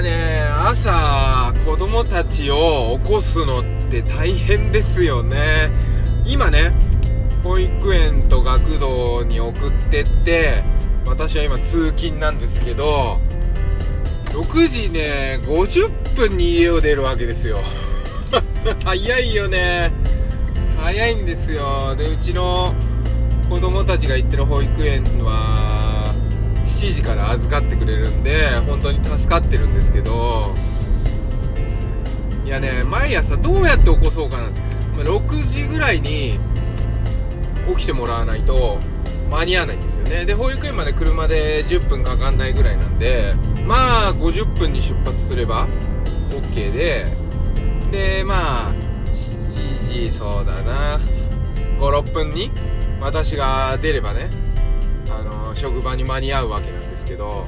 やね朝子供たちを起こすのって大変ですよね。今ね保育園と学童に送ってって私は今通勤なんですけど6時ね50分に家を出るわけですよ。早いよね。早いんですよ。でうちの子供たちが行ってる保育園は7時から預かってくれるんで本当に助かってるんですけどいやね毎朝どうやって起こそうかな6時ぐらいに起きてもらわないと間に合わないんですよね。で保育園まで車で10分かかんないぐらいなんでまあ50分に出発すれば OK ででまあ7時そうだな56分に私が出ればねあの職場に間に合うわけなんですけど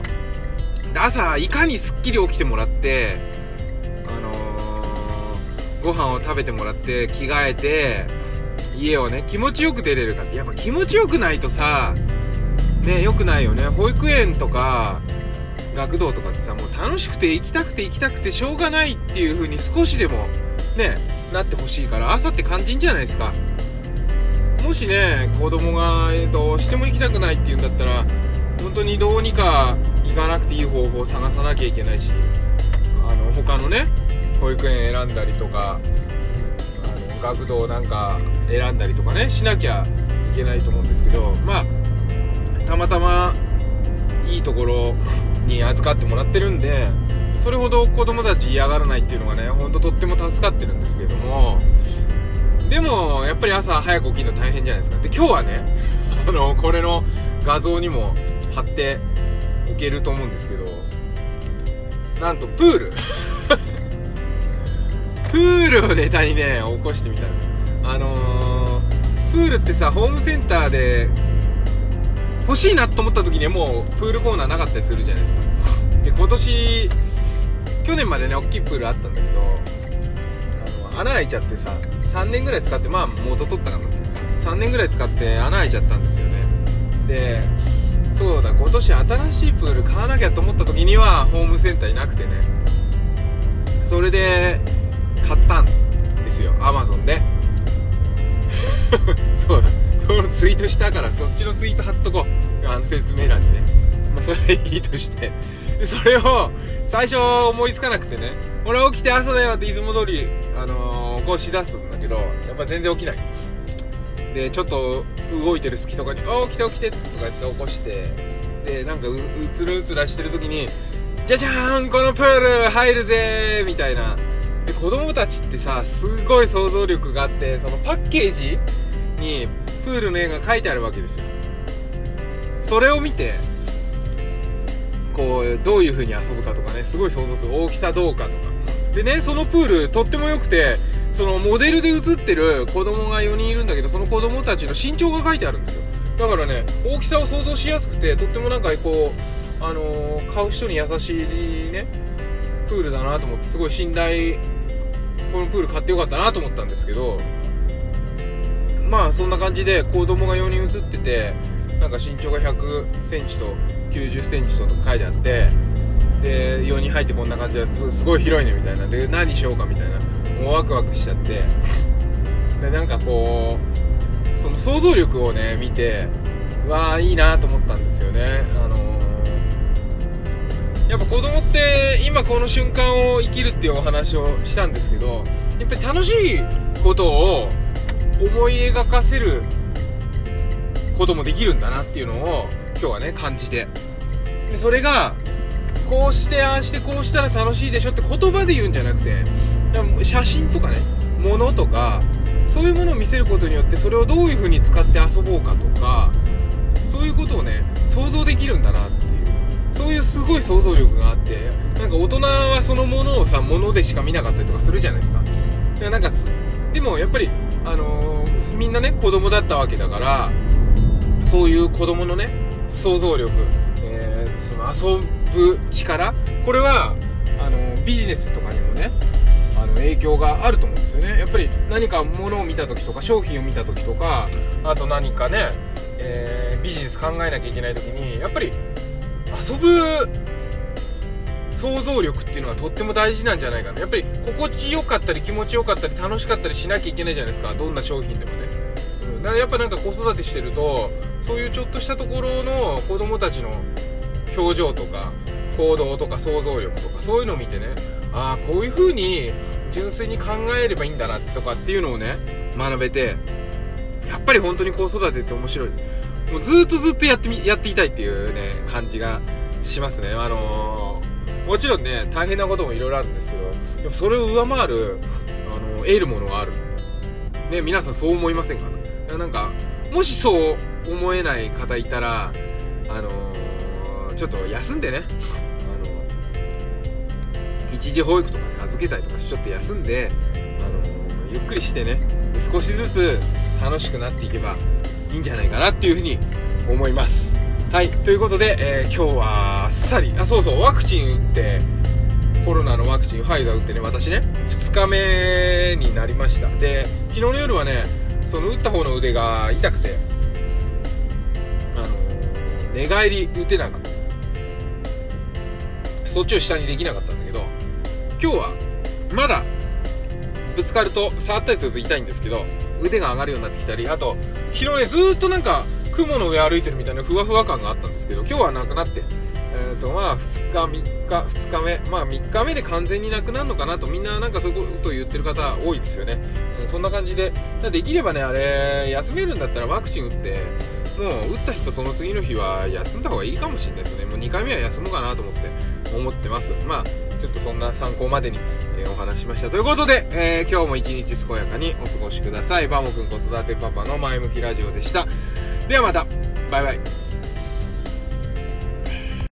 朝いかにすっきり起きてもらってあのー、ご飯を食べてもらって着替えて家をね気持ちよく出れるかってやっぱ気持ちよくないとさねよくないよね。保育園とか学童とかってさもう楽しくて行きたくて行きたくてしょうがないっていう風に少しでもねなってほしいから朝って肝心じゃないですか。もしね子供がどうしても行きたくないっていうんだったら本当にどうにか行かなくていい方法を探さなきゃいけないしあの他のね保育園選んだりとかあの学童なんか選んだりとかねしなきゃいけないと思うんですけどまあたまたまいいところに預かってもらってるんでそれほど子供たち嫌がらないっていうのがねほんととっても助かってるんですけどもでもやっぱり朝早く起きるの大変じゃないですか。で今日はね あのこれの画像にも貼っておけると思うんですけどなんとプール。プールをネタにね起こしてみたんですあのー、プールってさホームセンターで欲しいなと思った時にはもうプールコーナーなかったりするじゃないですか。で今年去年までね大きいプールあったんだけどあの穴開いちゃってさ3年ぐらい使ってまあ元取ったかな。って3年ぐらい使って穴開いちゃったんですよね。でそうだ今年新しいプール買わなきゃと思った時にはホームセンターいなくてね。それで買ったんですよアマゾンで。そうだそのツイートしたからそっちのツイート貼っとこう。あの説明欄にね。まあそれはいいとして。でそれを最初思いつかなくてね。俺起きて朝だよっていつも通りあのー、起こし出すんだけどやっぱ全然起きない。でちょっと動いてる隙とかに「お起きて起きて」とか言って起こして。でなんかうつるうつらしてる時に「じゃじゃーんこのプール入るぜ!」みたいな。で子供たちってさすごい想像力があってそのパッケージにプールの絵が描いてあるわけですよ。それを見てこうどういう風に遊ぶかとかねすごい想像する。大きさどうかとか。でねそのプールとっても良くてそのモデルで写ってる子供が4人いるんだけどその子供たちの身長が書いてあるんですよ。だからね大きさを想像しやすくてとってもなんかこうあのー、買う人に優しいねプールだなと思ってすごい信頼このプール買ってよかったなと思ったんですけどまあそんな感じで子供が4人写っててなんか身長が1 0 0センチと9 0センチと書いてあってで4人入ってこんな感じですごい広いねみたいな。で何しようかみたいな。もうワクワクしちゃって。でなんかこうその想像力をね見てわあいいなと思ったんですよね。あの、やっぱ子供って今この瞬間を生きるっていうお話をしたんですけどやっぱり楽しいことを思い描かせることもできるんだなっていうのを今日はね感じて。でそれがこうしてああしてこうしたら楽しいでしょって言葉で言うんじゃなくて写真とかね物とかそういうものを見せることによってそれをどういう風に使って遊ぼうかとかそういうことをね想像できるんだなっていう。そういうすごい想像力があってなんか大人はそのものをさ物でしか見なかったりとかするじゃないですか。でなんかでもやっぱりあのー、みんなね子供だったわけだからそういう子供のね想像力、えー、その遊ぶ力これはあのビジネスとかにもねあの影響があると思うんですよね。やっぱり何か物を見た時とか商品を見た時とかあと何かね、えー、ビジネス考えなきゃいけない時にやっぱり遊ぶ想像力っていうのがとっても大事なんじゃないかな。やっぱり心地よかったり気持ちよかったり楽しかったりしなきゃいけないじゃないですか。どんな商品でもね、だからやっぱなんか子育てしてるとそういうちょっとしたところの子供たちの表情とか行動とか想像力とかそういうのを見てねああこういう風に純粋に考えればいいんだなとかっていうのをね学べてやっぱり本当に子育てって面白い。もうずっとずっとやってみやっていたいっていうね感じがしますね。あのー、もちろんね大変なこともいろいろあるんですけどやっぱそれを上回る、あのー、得るものがある。ね皆さんそう思いませんか？なんかもしそう思えない方いたらあのー、ちょっと休んでね。あの一時保育とか、ね、預けたりとかちょっと休んで、あのゆっくりしてね少しずつ楽しくなっていけばいいんじゃないかなっていうふうに思います。はいということで、え、今日はあっさり。あそうそうワクチン打ってコロナのワクチンファイザー打ってね私ね2日目になりました。で昨日の夜はねその打った方の腕が痛くてあの、寝返り打てなかった。そっちを下にできなかったんだけど今日はまだぶつかると触ったりすると痛いんですけど腕が上がるようになってきたりあと昨日ねずっとなんか雲の上歩いてるみたいなふわふわ感があったんですけど今日はなくなってえーとまあ、2日、3日、2日目、まあ、3日目で完全になくなるのかなと、みんななんかそういうことを言ってる方多いですよね、うん、そんな感じで、できればね、あれ、休めるんだったらワクチン打って、もう打った人、その次の日は休んだ方がいいかもしれないですね、もう2回目は休もうかなと思って思ってます。まあちょっとそんな参考までに、えー、お話しました。ということで、えー、今日も一日健やかにお過ごしください。バモくん子育てパパの前向きラジオでした。ではまた、バイバイ。